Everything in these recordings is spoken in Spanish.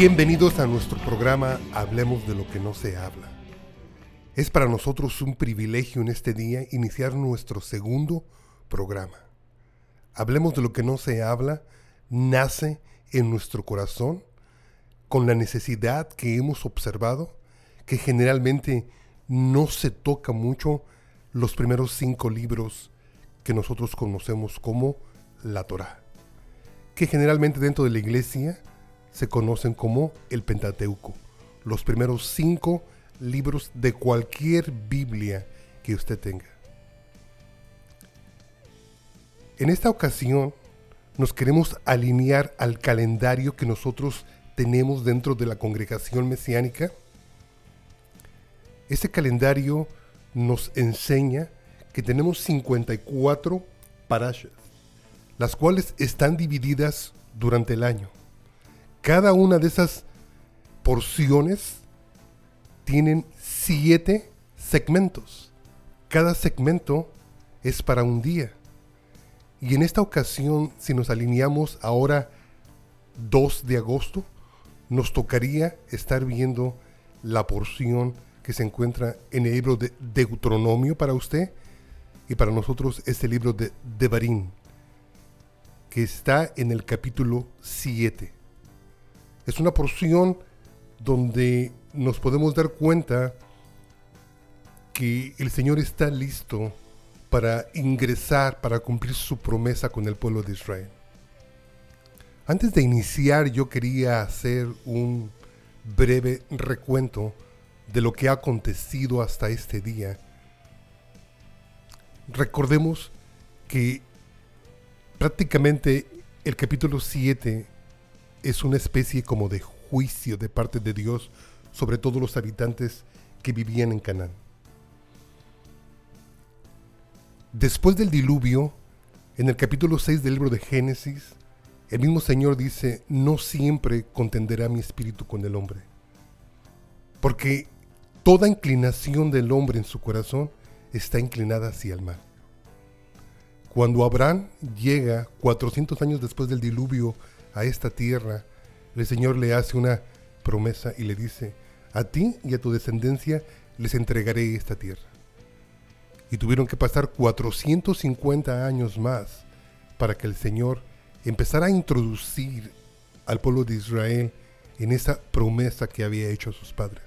Bienvenidos a nuestro programa Hablemos de lo que no se habla. Es para nosotros un privilegio en este día iniciar nuestro segundo programa. Hablemos de lo que no se habla nace en nuestro corazón con la necesidad que hemos observado que generalmente no se toca mucho los primeros cinco libros que nosotros conocemos como la Torah, que generalmente dentro de la iglesia se conocen como el Pentateuco, los primeros cinco libros de cualquier Biblia que usted tenga. En esta ocasión nos queremos alinear al calendario que nosotros tenemos dentro de la congregación mesiánica. Este calendario nos enseña que tenemos 54 parashas, las cuales están divididas durante el año. Cada una de esas porciones tienen siete segmentos. Cada segmento es para un día. Y en esta ocasión, si nos alineamos ahora 2 de agosto, nos tocaría estar viendo la porción que se encuentra en el libro de Deuteronomio para usted y para nosotros es el libro de Devarim, que está en el capítulo 7. Es una porción donde nos podemos dar cuenta que el Señor está listo para ingresar, para cumplir su promesa con el pueblo de Israel. Antes de iniciar yo quería hacer un breve recuento de lo que ha acontecido hasta este día. Recordemos que prácticamente el capítulo 7 es una especie como de juicio de parte de Dios sobre todos los habitantes que vivían en Canaán. Después del diluvio, en el capítulo 6 del libro de Génesis, el mismo Señor dice, no siempre contenderá mi espíritu con el hombre. Porque toda inclinación del hombre en su corazón está inclinada hacia el mal. Cuando Abraham llega 400 años después del diluvio a esta tierra, el Señor le hace una promesa y le dice, a ti y a tu descendencia les entregaré esta tierra. Y tuvieron que pasar 450 años más para que el Señor empezara a introducir al pueblo de Israel en esa promesa que había hecho a sus padres.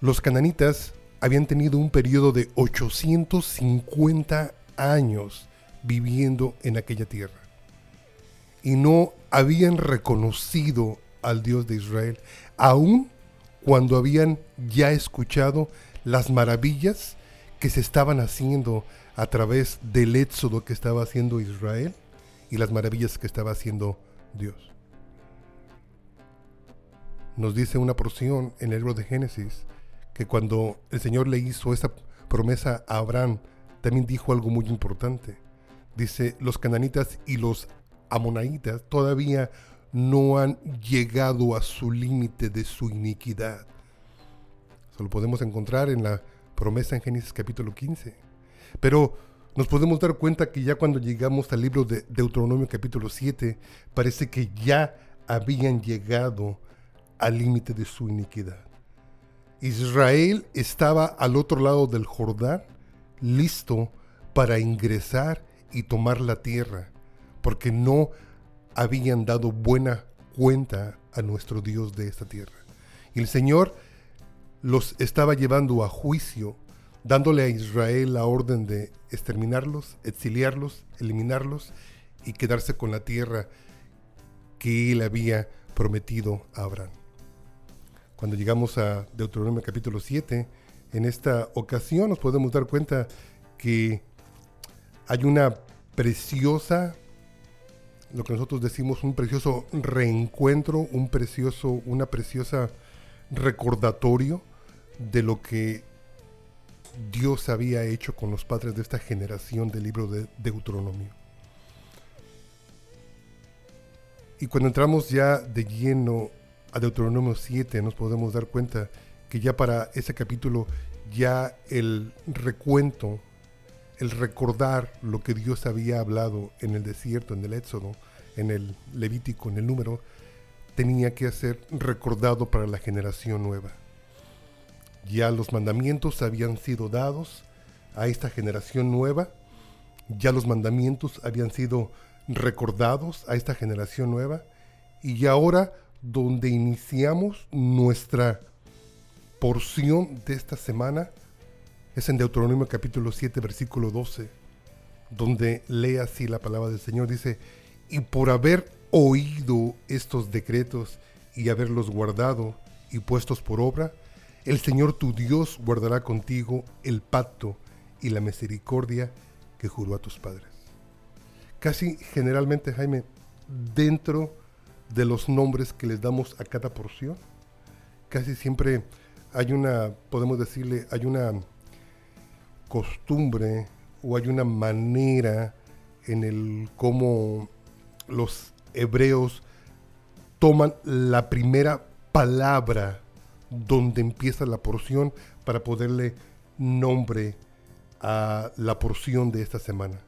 Los cananitas habían tenido un periodo de 850 años viviendo en aquella tierra y no habían reconocido al Dios de Israel, aun cuando habían ya escuchado las maravillas que se estaban haciendo a través del éxodo que estaba haciendo Israel y las maravillas que estaba haciendo Dios. Nos dice una porción en el libro de Génesis que cuando el Señor le hizo esa promesa a Abraham, también dijo algo muy importante. Dice, los cananitas y los amonaitas todavía no han llegado a su límite de su iniquidad. Eso lo podemos encontrar en la promesa en Génesis capítulo 15. Pero nos podemos dar cuenta que ya cuando llegamos al libro de Deuteronomio capítulo 7, parece que ya habían llegado al límite de su iniquidad. Israel estaba al otro lado del Jordán, listo para ingresar y tomar la tierra, porque no habían dado buena cuenta a nuestro Dios de esta tierra. Y el Señor los estaba llevando a juicio dándole a Israel la orden de exterminarlos, exiliarlos, eliminarlos y quedarse con la tierra que él había prometido a Abraham. Cuando llegamos a Deuteronomio capítulo 7, en esta ocasión nos podemos dar cuenta que hay una preciosa, lo que nosotros decimos, un precioso reencuentro, un precioso, una preciosa recordatorio de lo que Dios había hecho con los padres de esta generación del libro de Deuteronomio. Y cuando entramos ya de lleno a Deuteronomio 7, nos podemos dar cuenta que ya para ese capítulo ya el recuento, el recordar lo que Dios había hablado en el desierto, en el Éxodo, en el Levítico, en el número, tenía que ser recordado para la generación nueva. Ya los mandamientos habían sido dados a esta generación nueva, ya los mandamientos habían sido recordados a esta generación nueva, y ahora donde iniciamos nuestra porción de esta semana es en Deuteronomio capítulo 7 versículo 12, donde lee así la palabra del Señor, dice, y por haber oído estos decretos y haberlos guardado y puestos por obra, el Señor tu Dios guardará contigo el pacto y la misericordia que juró a tus padres. Casi generalmente, Jaime, dentro de los nombres que les damos a cada porción, casi siempre hay una, podemos decirle, hay una costumbre o hay una manera en el cómo los hebreos toman la primera palabra donde empieza la porción para poderle nombre a la porción de esta semana.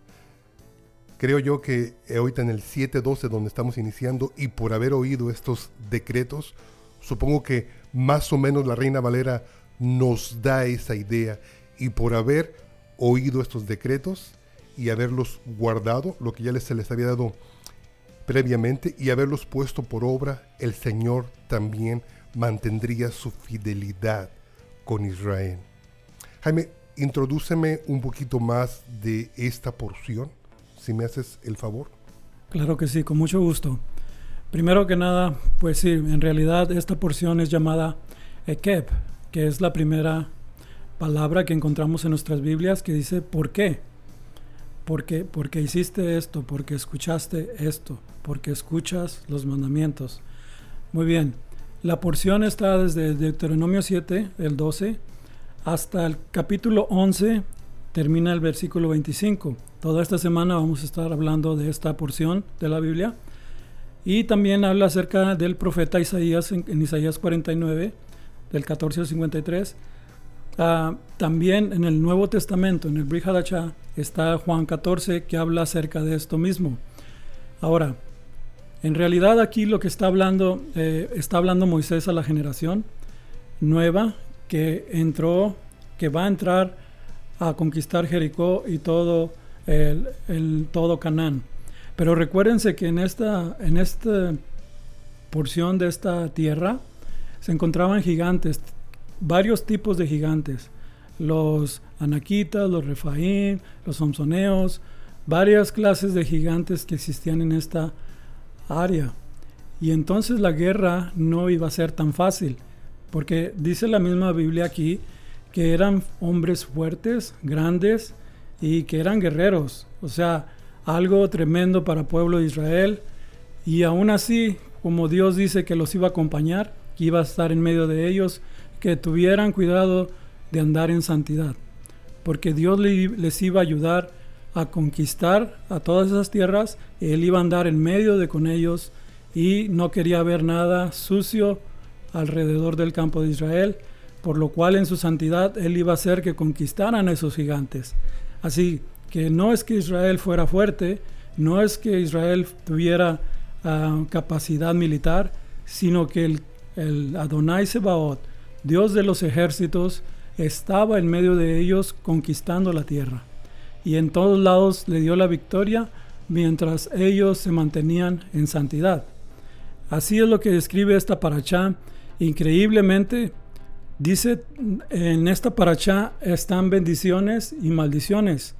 Creo yo que ahorita en el 7.12 donde estamos iniciando y por haber oído estos decretos, supongo que más o menos la Reina Valera nos da esa idea y por haber oído estos decretos y haberlos guardado, lo que ya se les había dado previamente y haberlos puesto por obra, el Señor también mantendría su fidelidad con Israel. Jaime, introdúceme un poquito más de esta porción, si me haces el favor. Claro que sí, con mucho gusto. Primero que nada, pues sí, en realidad esta porción es llamada Ekeb, que es la primera palabra que encontramos en nuestras Biblias que dice ¿por qué? Porque, porque hiciste esto, porque escuchaste esto, porque escuchas los mandamientos. Muy bien, la porción está desde Deuteronomio 7, el 12, hasta el capítulo 11, termina el versículo 25. Toda esta semana vamos a estar hablando de esta porción de la Biblia. Y también habla acerca del profeta Isaías en, Isaías 49, del 14 al 53 Ah, también en el Nuevo Testamento, en el Brit está Juan 14 que habla acerca de esto mismo. Ahora, en realidad aquí lo que está hablando, eh, está hablando Moisés a la generación nueva que entró, que va a entrar a conquistar Jericó y todo el, todo Canaán. Pero recuérdense que en esta, en esta porción de esta tierra se encontraban gigantes, varios tipos de gigantes. Los anaquitas, los refaín, los somsoneos, varias clases de gigantes que existían en esta área. Y entonces la guerra no iba a ser tan fácil, porque dice la misma Biblia aquí que eran hombres fuertes, grandes y que eran guerreros. O sea, algo tremendo para el pueblo de Israel. Y aún así, como Dios dice que los iba a acompañar, que iba a estar en medio de ellos, que tuvieran cuidado de andar en santidad, porque Dios les iba a ayudar a conquistar a todas esas tierras, Él iba a andar en medio de con ellos y no quería ver nada sucio alrededor del campo de Israel, por lo cual en su santidad Él iba a hacer que conquistaran a esos gigantes. Así que no es que Israel fuera fuerte, no es que Israel tuviera ah, capacidad militar, sino que el, el Adonai Sebaot, Dios de los ejércitos estaba en medio de ellos conquistando la tierra. Y en todos lados le dio la victoria mientras ellos se mantenían en santidad. Así es lo que describe esta paracha. Increíblemente, dice en esta paracha están bendiciones y maldiciones.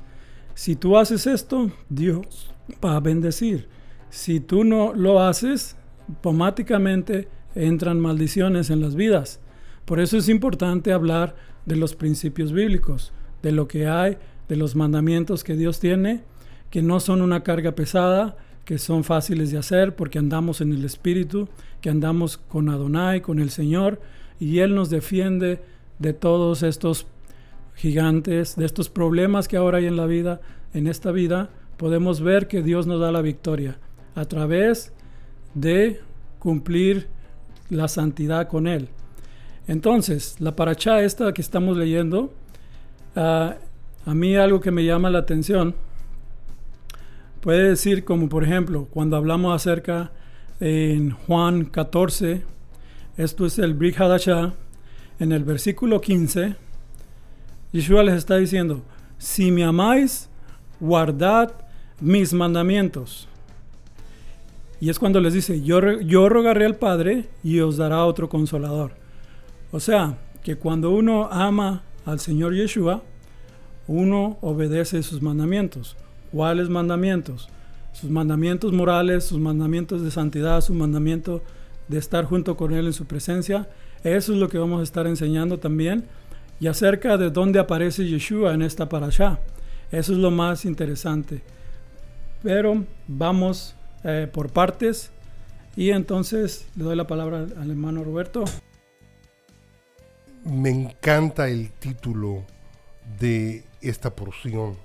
Si tú haces esto, Dios va a bendecir. Si tú no lo haces, automáticamente entran maldiciones en las vidas. Por eso es importante hablar de los principios bíblicos, de lo que hay, de los mandamientos que Dios tiene, que no son una carga pesada, que son fáciles de hacer porque andamos en el Espíritu, que andamos con Adonai, con el Señor, y Él nos defiende de todos estos gigantes, de estos problemas que ahora hay en la vida, en esta vida, podemos ver que Dios nos da la victoria a través de cumplir la santidad con Él. Entonces, la paracha esta que estamos leyendo, ah, a mí algo que me llama la atención, Puede decir como por ejemplo cuando hablamos acerca en Juan 14, esto es el Brit Hadashah, en el versículo 15, Yeshua les está diciendo, si me amáis, guardad mis mandamientos. Y es cuando les dice, yo, yo rogaré al Padre y os dará otro consolador. O sea, que cuando uno ama al Señor Yeshua, uno obedece sus mandamientos. ¿Cuáles mandamientos? Sus mandamientos morales, sus mandamientos de santidad, su mandamiento de estar junto con Él en su presencia. Eso es lo que vamos a estar enseñando también. Y acerca de dónde aparece Yeshua en esta parasha. Eso es lo más interesante. Pero vamos eh, por partes. Y entonces le doy la palabra al hermano Roberto. Me encanta el título de esta porción,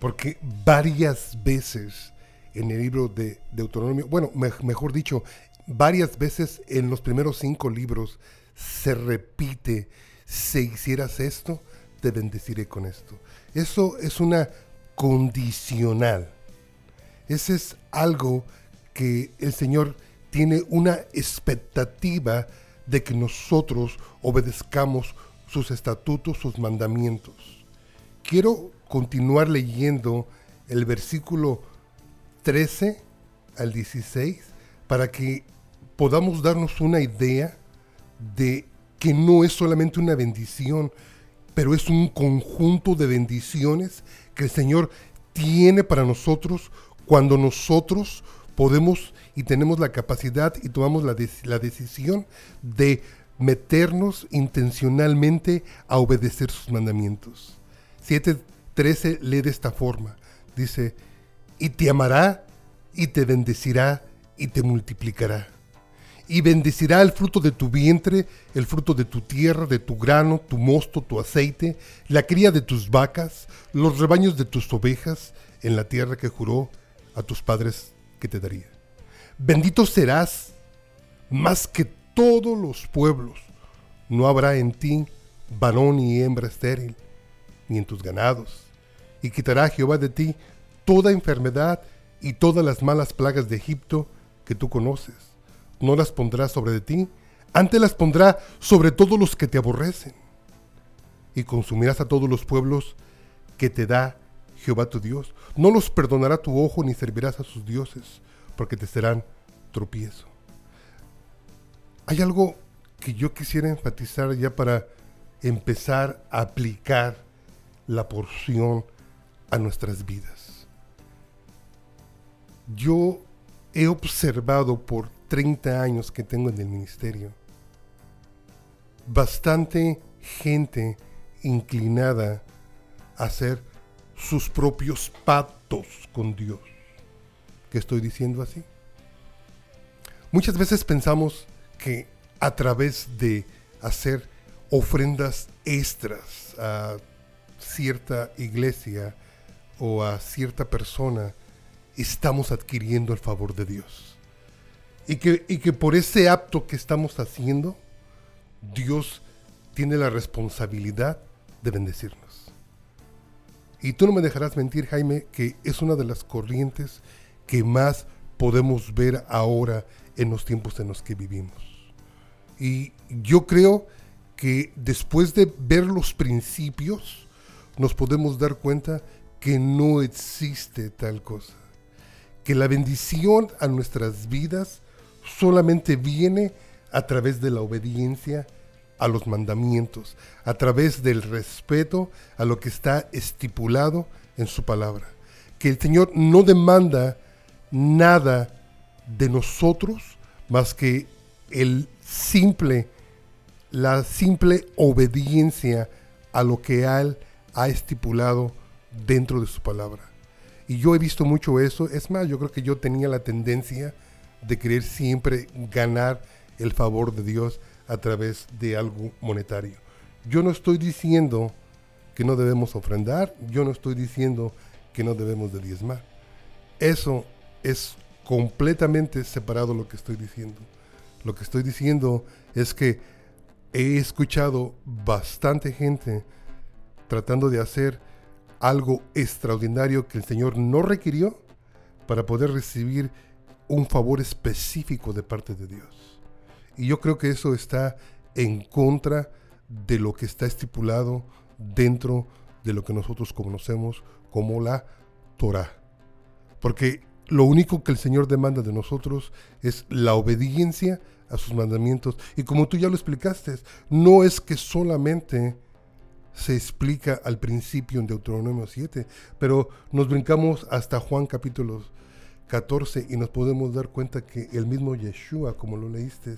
porque varias veces en el libro de Deuteronomio, bueno, mejor dicho, varias veces en los primeros cinco libros se repite, si hicieras esto, te bendeciré con esto. Eso es una condicional. Ese es algo que el Señor tiene una expectativa de que nosotros obedezcamos sus estatutos, sus mandamientos. Quiero continuar leyendo el versículo 13 al 16 para que podamos darnos una idea de que no es solamente una bendición, pero es un conjunto de bendiciones que el Señor tiene para nosotros cuando nosotros podemos y tenemos la capacidad y tomamos la, la decisión de meternos intencionalmente a obedecer sus mandamientos. 7.13 lee de esta forma. Dice, y te amará y te bendecirá y te multiplicará. Y bendecirá el fruto de tu vientre, el fruto de tu tierra, de tu grano, tu mosto, tu aceite, la cría de tus vacas, los rebaños de tus ovejas, en la tierra que juró a tus padres que te daría. Bendito serás más que todos los pueblos. No habrá en ti varón ni hembra estéril, ni en tus ganados. Y quitará Jehová de ti toda enfermedad y todas las malas plagas de Egipto que tú conoces. No las pondrá sobre de ti, antes las pondrá sobre todos los que te aborrecen. Y consumirás a todos los pueblos que te da Jehová tu Dios. No los perdonará tu ojo ni servirás a sus dioses, porque te serán tropiezo. Hay algo que yo quisiera enfatizar ya para empezar a aplicar la porción a nuestras vidas. Yo he observado por 30 años que tengo en el ministerio bastante gente inclinada a hacer sus propios pactos con Dios. ¿Qué estoy diciendo así? Muchas veces pensamos que a través de hacer ofrendas extras a cierta iglesia o a cierta persona, estamos adquiriendo el favor de Dios. Y que, y que por ese acto que estamos haciendo, Dios tiene la responsabilidad de bendecirnos. Y tú no me dejarás mentir, Jaime, que es una de las corrientes que más podemos ver ahora en los tiempos en los que vivimos. Y yo creo que después de ver los principios, nos podemos dar cuenta que no existe tal cosa. Que la bendición a nuestras vidas solamente viene a través de la obediencia a los mandamientos, a través del respeto a lo que está estipulado en su palabra. Que el Señor no demanda nada de nosotros más que el simple, la simple obediencia a lo que Él ha estipulado dentro de su palabra. Y yo he visto mucho eso. Es más, yo creo que yo tenía la tendencia de querer siempre ganar el favor de Dios a través de algo monetario. Yo no estoy diciendo que no debemos ofrendar, yo no estoy diciendo que no debemos de diezmar. Eso es completamente separado lo que estoy diciendo. Lo que estoy diciendo es que he escuchado bastante gente tratando de hacer algo extraordinario que el Señor no requirió, para poder recibir un favor específico de parte de Dios. Y yo creo que eso está en contra de lo que está estipulado dentro de lo que nosotros conocemos como la Torah. Porque lo único que el Señor demanda de nosotros es la obediencia a sus mandamientos. Y como tú ya lo explicaste, no es que solamente se explica al principio en Deuteronomio 7, pero nos brincamos hasta Juan capítulo 14 y nos podemos dar cuenta que el mismo Yeshua, como lo leíste,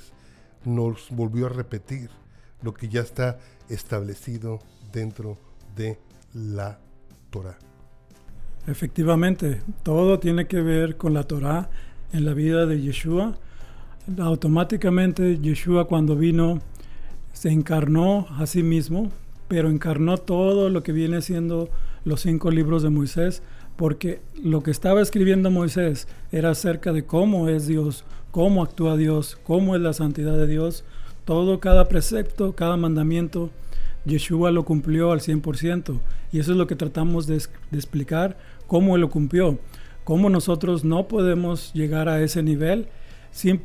nos volvió a repetir lo que ya está establecido dentro de la Torah. Efectivamente, todo tiene que ver con la Torah en la vida de Yeshua. Automáticamente Yeshua cuando vino se encarnó a sí mismo, pero encarnó todo lo que viene siendo los cinco libros de Moisés, porque lo que estaba escribiendo Moisés era acerca de cómo es Dios, cómo actúa Dios, cómo es la santidad de Dios, todo, cada precepto, cada mandamiento, Yeshua lo cumplió al 100%. Y eso es lo que tratamos de, explicar, cómo lo cumplió, cómo nosotros no podemos llegar a ese nivel,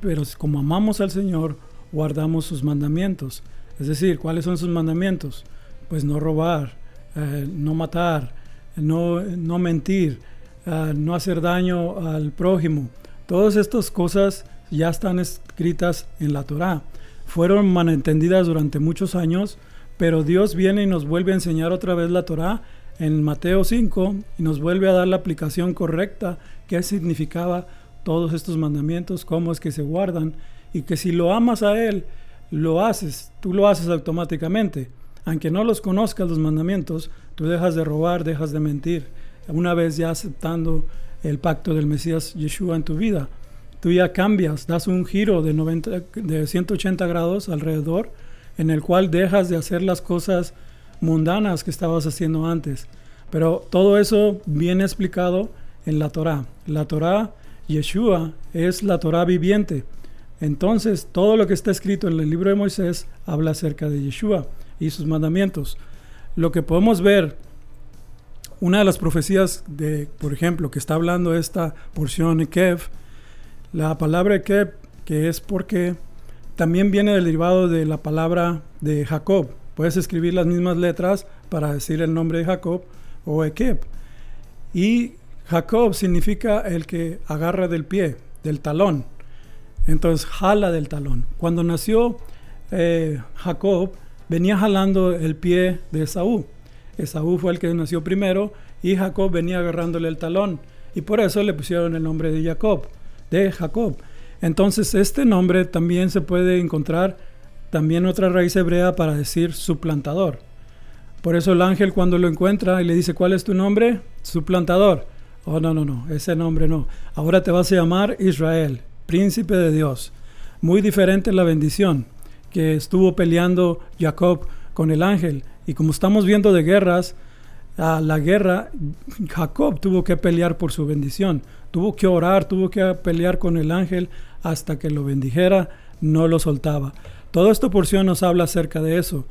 pero como amamos al Señor, guardamos sus mandamientos. Es decir, ¿cuáles son sus mandamientos? Pues no robar, eh, no matar, no, no mentir, uh, no hacer daño al prójimo. Todas estas cosas ya están escritas en la Torá. Fueron malentendidas durante muchos años, pero Dios viene y nos vuelve a enseñar otra vez la Torá en Mateo 5 y nos vuelve a dar la aplicación correcta, qué significaba todos estos mandamientos, cómo es que se guardan y que si lo amas a Él, lo haces, tú lo haces automáticamente. Aunque no los conozcas los mandamientos, tú dejas de robar, dejas de mentir. Una vez ya aceptando el pacto del Mesías Yeshua en tu vida, tú ya cambias, das un giro de, 90, de 180 grados alrededor, en el cual dejas de hacer las cosas mundanas que estabas haciendo antes. Pero todo eso viene explicado en la Torah. La Torah, Yeshua, es la Torah viviente. Entonces, todo lo que está escrito en el libro de Moisés habla acerca de Yeshua y sus mandamientos. Lo que podemos ver, una de las profecías de, por ejemplo, que está hablando esta porción de Kev, la palabra Kev, que es porque también viene derivado de la palabra de Jacob. Puedes escribir las mismas letras para decir el nombre de Jacob o Ekeb. Y Jacob significa el que agarra del pie, del talón. Entonces jala del talón. Cuando nació eh, Jacob, venía jalando el pie de Esaú. Esaú fue el que nació primero y Jacob venía agarrándole el talón. Y por eso le pusieron el nombre de Jacob, de Jacob. Entonces este nombre también se puede encontrar también otra raíz hebrea para decir suplantador. Por eso el ángel cuando lo encuentra y le dice, ¿cuál es tu nombre? Suplantador. Oh, no, no, no, ese nombre no. Ahora te vas a llamar Israel, príncipe de Dios. Muy diferente la bendición que estuvo peleando Jacob con el ángel. Y como estamos viendo de guerras, a la guerra, Jacob tuvo que pelear por su bendición. Tuvo que orar, tuvo que pelear con el ángel hasta que lo bendijera, no lo soltaba. Toda esta porción nos habla acerca de eso.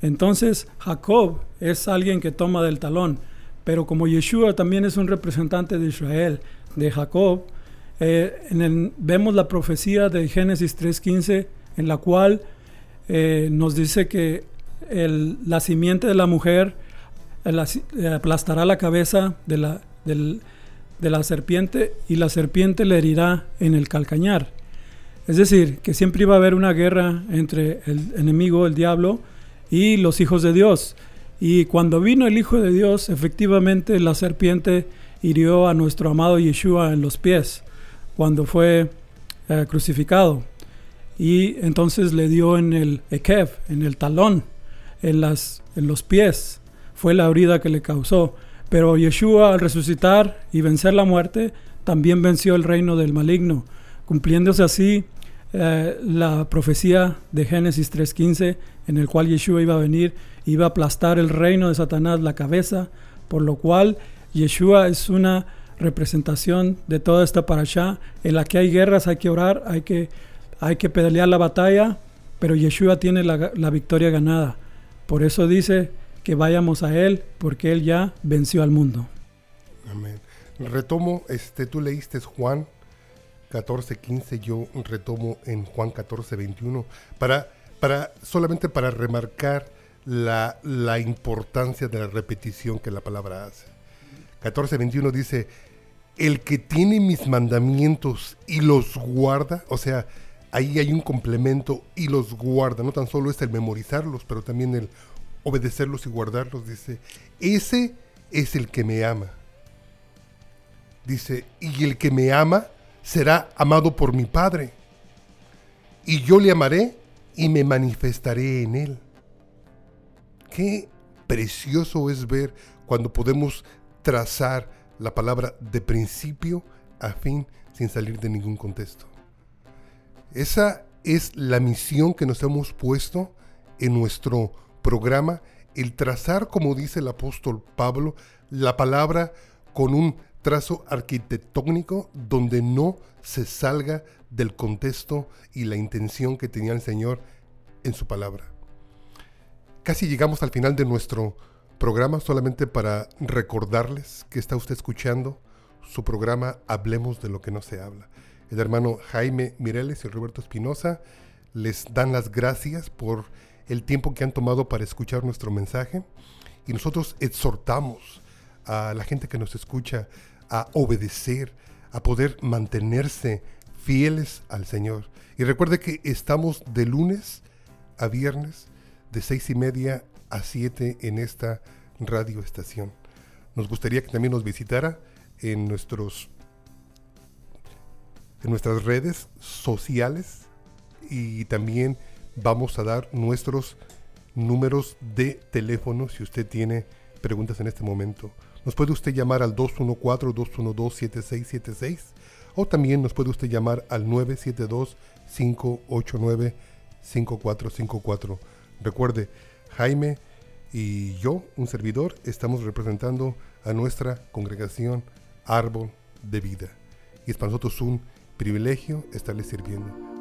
Entonces, Jacob es alguien que toma del talón, pero como Yeshua también es un representante de Israel, de Jacob, eh, vemos la profecía de Génesis 3.15, en la cual eh, nos dice que la simiente de la mujer aplastará la cabeza de la, de la serpiente y la serpiente le herirá en el calcañar. Es decir, que siempre iba a haber una guerra entre el enemigo, el diablo, y los hijos de Dios. Y cuando vino el Hijo de Dios, efectivamente la serpiente hirió a nuestro amado Yeshua en los pies cuando fue eh, crucificado. Y entonces le dio en el ekev, en el talón, en, las, en los pies. Fue la herida que le causó. Pero Yeshua al resucitar y vencer la muerte, también venció el reino del maligno, cumpliéndose así eh, la profecía de Génesis 3.15, en el cual Yeshua iba a venir, iba a aplastar el reino de Satanás, la cabeza, por lo cual Yeshua es una representación de toda esta parasha. En la que hay guerras, hay que orar, hay que, hay que pelear la batalla, pero Yeshua tiene la, la victoria ganada. Por eso dice que vayamos a Él, porque Él ya venció al mundo. Amén. Retomo, este, tú leíste Juan 14, 15, yo retomo en Juan 14, 21, para, para, solamente para remarcar la, la importancia de la repetición que la palabra hace. 14, 21 dice, el que tiene mis mandamientos y los guarda, o sea, ahí hay un complemento y los guarda, no tan solo es el memorizarlos, pero también el obedecerlos y guardarlos, dice, ese es el que me ama. Dice, y el que me ama será amado por mi Padre, y yo le amaré y me manifestaré en él. Qué precioso es ver cuando podemos trazar la palabra de principio a fin sin salir de ningún contexto. Esa es la misión que nos hemos puesto en nuestro programa, el trazar, como dice el apóstol Pablo, la palabra con un trazo arquitectónico donde no se salga del contexto y la intención que tenía el Señor en su palabra. Casi llegamos al final de nuestro programa solamente para recordarles que está usted escuchando su programa Hablemos de lo que no se habla. El hermano Jaime Mireles y Roberto Espinosa les dan las gracias por el tiempo que han tomado para escuchar nuestro mensaje y nosotros exhortamos a la gente que nos escucha a obedecer, a poder mantenerse fieles al Señor. Y recuerde que estamos de lunes a viernes de seis y media a 7 en esta radio estación. Nos gustaría que también nos visitara en nuestros en nuestras redes sociales y también vamos a dar nuestros números de teléfono si usted tiene preguntas en este momento. Nos puede usted llamar al 214-212-7676 o también nos puede usted llamar al 972-589-5454. Recuerde, Jaime y yo, un servidor, estamos representando a nuestra congregación Árbol de Vida. Y es para nosotros un privilegio estarles sirviendo.